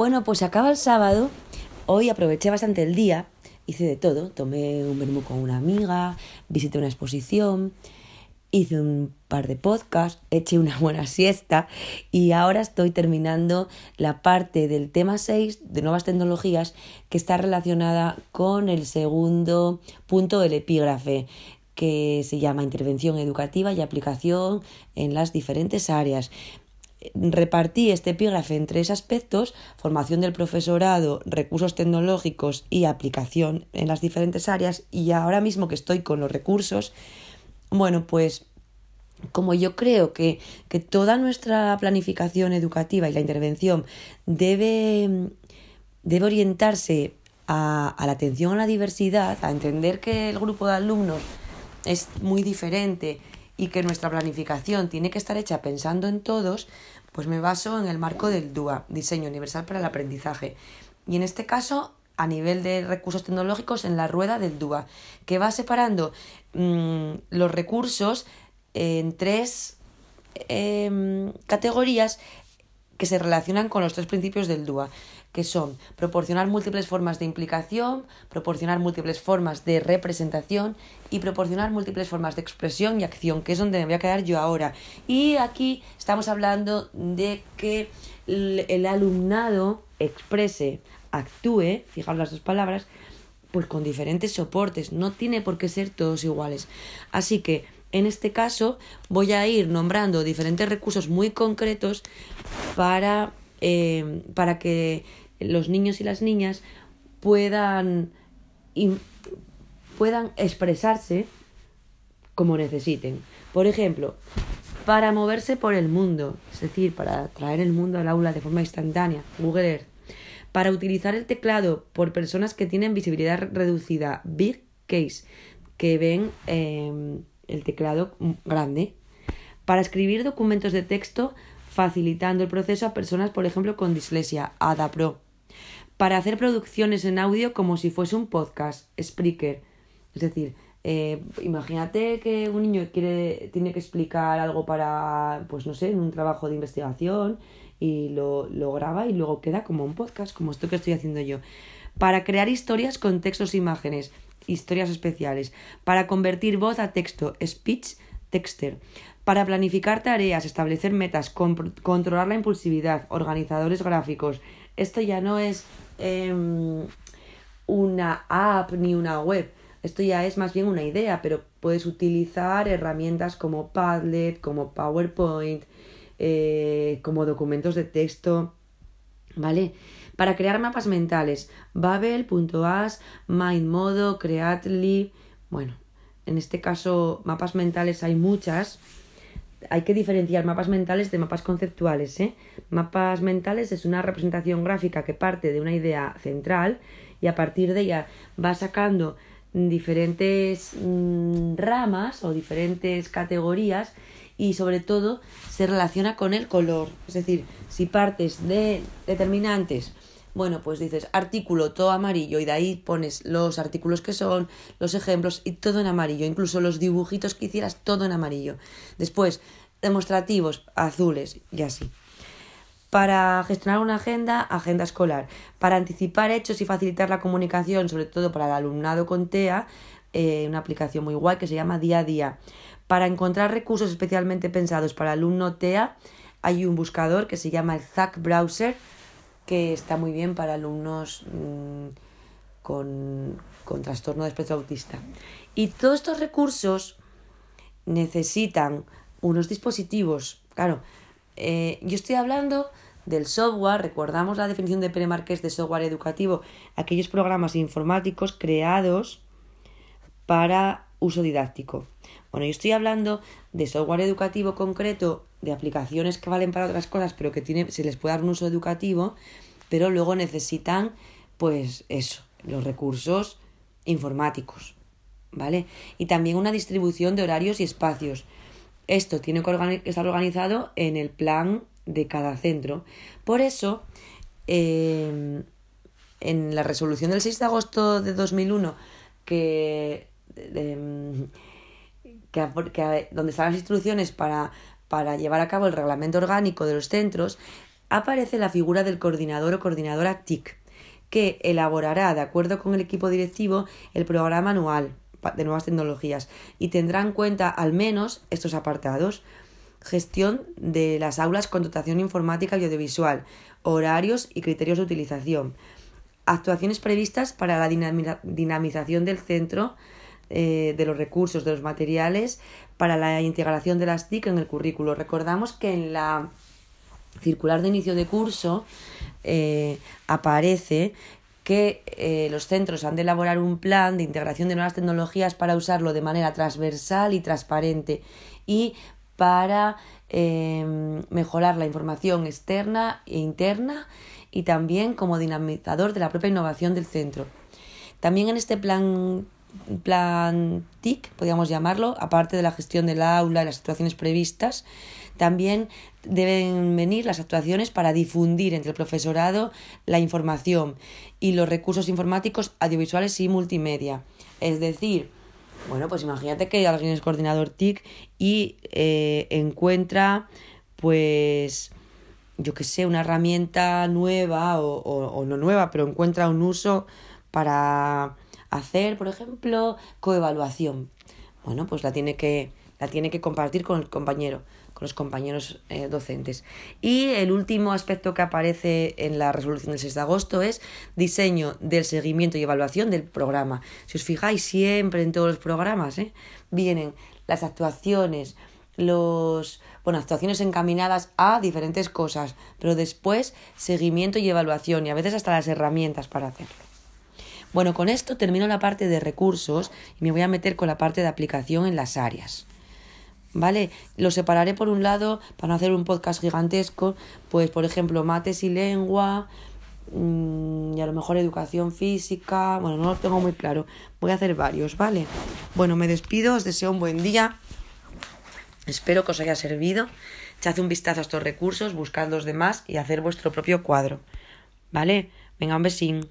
Bueno, pues acaba el sábado. Hoy aproveché bastante el día. Hice de todo. Tomé un vermú con una amiga, visité una exposición, hice un par de podcasts, eché una buena siesta y ahora estoy terminando la parte del tema 6 de nuevas tecnologías que está relacionada con el segundo punto del epígrafe que se llama intervención educativa y aplicación en las diferentes áreas repartí este epígrafe en tres aspectos, formación del profesorado, recursos tecnológicos y aplicación en las diferentes áreas y ahora mismo que estoy con los recursos, bueno, pues como yo creo que, que toda nuestra planificación educativa y la intervención debe, debe orientarse a, a la atención a la diversidad, a entender que el grupo de alumnos es muy diferente y que nuestra planificación tiene que estar hecha pensando en todos, pues me baso en el marco del DUA, Diseño Universal para el Aprendizaje. Y en este caso, a nivel de recursos tecnológicos, en la rueda del DUA, que va separando mm, los recursos en tres em, categorías que se relacionan con los tres principios del DUA que son proporcionar múltiples formas de implicación, proporcionar múltiples formas de representación y proporcionar múltiples formas de expresión y acción, que es donde me voy a quedar yo ahora. Y aquí estamos hablando de que el alumnado exprese, actúe, fijaos las dos palabras, pues con diferentes soportes, no tiene por qué ser todos iguales. Así que en este caso voy a ir nombrando diferentes recursos muy concretos para, eh, para que los niños y las niñas puedan, puedan expresarse como necesiten. Por ejemplo, para moverse por el mundo, es decir, para traer el mundo al aula de forma instantánea, Google Earth. Para utilizar el teclado por personas que tienen visibilidad reducida, Big Case, que ven em, el teclado grande. Para escribir documentos de texto, facilitando el proceso a personas, por ejemplo, con dislexia, ADAPRO para hacer producciones en audio como si fuese un podcast, Spreaker. Es decir, eh, imagínate que un niño quiere, tiene que explicar algo para, pues no sé, en un trabajo de investigación y lo, lo graba y luego queda como un podcast, como esto que estoy haciendo yo. Para crear historias con textos e imágenes, historias especiales. Para convertir voz a texto, speech texter. Para planificar tareas, establecer metas, controlar la impulsividad, organizadores gráficos. Esto ya no es Em, una app ni una web. Esto ya es más bien una idea, pero puedes utilizar herramientas como Padlet, como PowerPoint, eh, como documentos de texto, ¿vale? Para crear mapas mentales, Babel.as, MindModo, Creatly, bueno, en este caso mapas mentales hay muchas, hay que diferenciar mapas mentales de mapas conceptuales. ¿eh? Mapas mentales es una representación gráfica que parte de una idea central y a partir de ella va sacando diferentes mm, ramas o diferentes categorías y sobre todo se relaciona con el color. Es decir, si partes de determinantes bueno, pues dices artículo todo amarillo y de ahí pones los artículos que son, los ejemplos y todo en amarillo, incluso los dibujitos que hicieras todo en amarillo. Después, demostrativos azules y así. Para gestionar una agenda, agenda escolar. Para anticipar hechos y facilitar la comunicación, sobre todo para el alumnado con TEA, eh, una aplicación muy guay que se llama Día a Día. Para encontrar recursos especialmente pensados para alumno TEA, hay un buscador que se llama el ZAC Browser que está muy bien para alumnos mm, con, con trastorno de espectro autista. Y todos estos recursos necesitan unos dispositivos. Claro, eh, yo estoy hablando del software, recordamos la definición de Pere Marqués de software educativo, aquellos programas informáticos creados para uso didáctico. Bueno, yo estoy hablando de software educativo concreto, de aplicaciones que valen para otras cosas, pero que tiene, se les puede dar un uso educativo, pero luego necesitan, pues eso, los recursos informáticos, ¿vale? Y también una distribución de horarios y espacios. Esto tiene que estar organizado en el plan de cada centro. Por eso, em, en la resolución del 6 de agosto de 2001, que em, que, donde están las instrucciones para, para llevar a cabo el reglamento orgánico de los centros, aparece la figura del coordinador o coordinadora TIC, que elaborará, de acuerdo con el equipo directivo, el programa anual de nuevas tecnologías y tendrá en cuenta al menos estos apartados. Gestión de las aulas con dotación informática y audiovisual, horarios y criterios de utilización, actuaciones previstas para la dinamización del centro, eh, de los recursos, de los materiales, para la integración de las TIC en el currículo. Recordamos que en la circular de inicio de curso eh, aparece que eh, los centros han de elaborar un plan de integración de nuevas tecnologías para usarlo de manera transversal y transparente y para mejorar la información externa e interna y también como dinamizador de la propia innovación del centro. También en este plan, plan TIC, podríamos llamarlo, aparte de la gestión del aula y las actuaciones previstas, también deben venir las actuaciones para difundir entre el profesorado la información y los recursos informáticos audiovisuales y multimedia. Es decir, bueno, pues imagínate que alguien es coordinador TIC y eh, encuentra pues yo que sé, una herramienta nueva o, o, no nueva, pero encuentra un uso para hacer, por ejemplo, coevaluación. Bueno, pues la tiene que, la tiene que compartir con el compañero, con los compañeros eh, docentes. Y el último aspecto que aparece en la resolución del 6 de agosto es diseño del seguimiento y evaluación del programa. Si os fijáis, siempre en todos los programas ¿eh? vienen las actuaciones, los bueno, actuaciones encaminadas a diferentes cosas, pero después seguimiento y evaluación y a veces hasta las herramientas para hacerlo. Bueno, con esto termino la parte de recursos y me voy a meter con la parte de aplicación en las áreas. ¿Vale? Lo separaré por un lado para no hacer un podcast gigantesco, pues por ejemplo, mates y lengua, mm, y a lo mejor educación física, bueno, no lo tengo muy claro. Voy a hacer varios, ¿vale? Bueno, me despido, os deseo un buen día Espero que os haya servido. Echad un vistazo a estos recursos, buscad los demás y hacer vuestro propio cuadro. ¿Vale? Venga, un besín.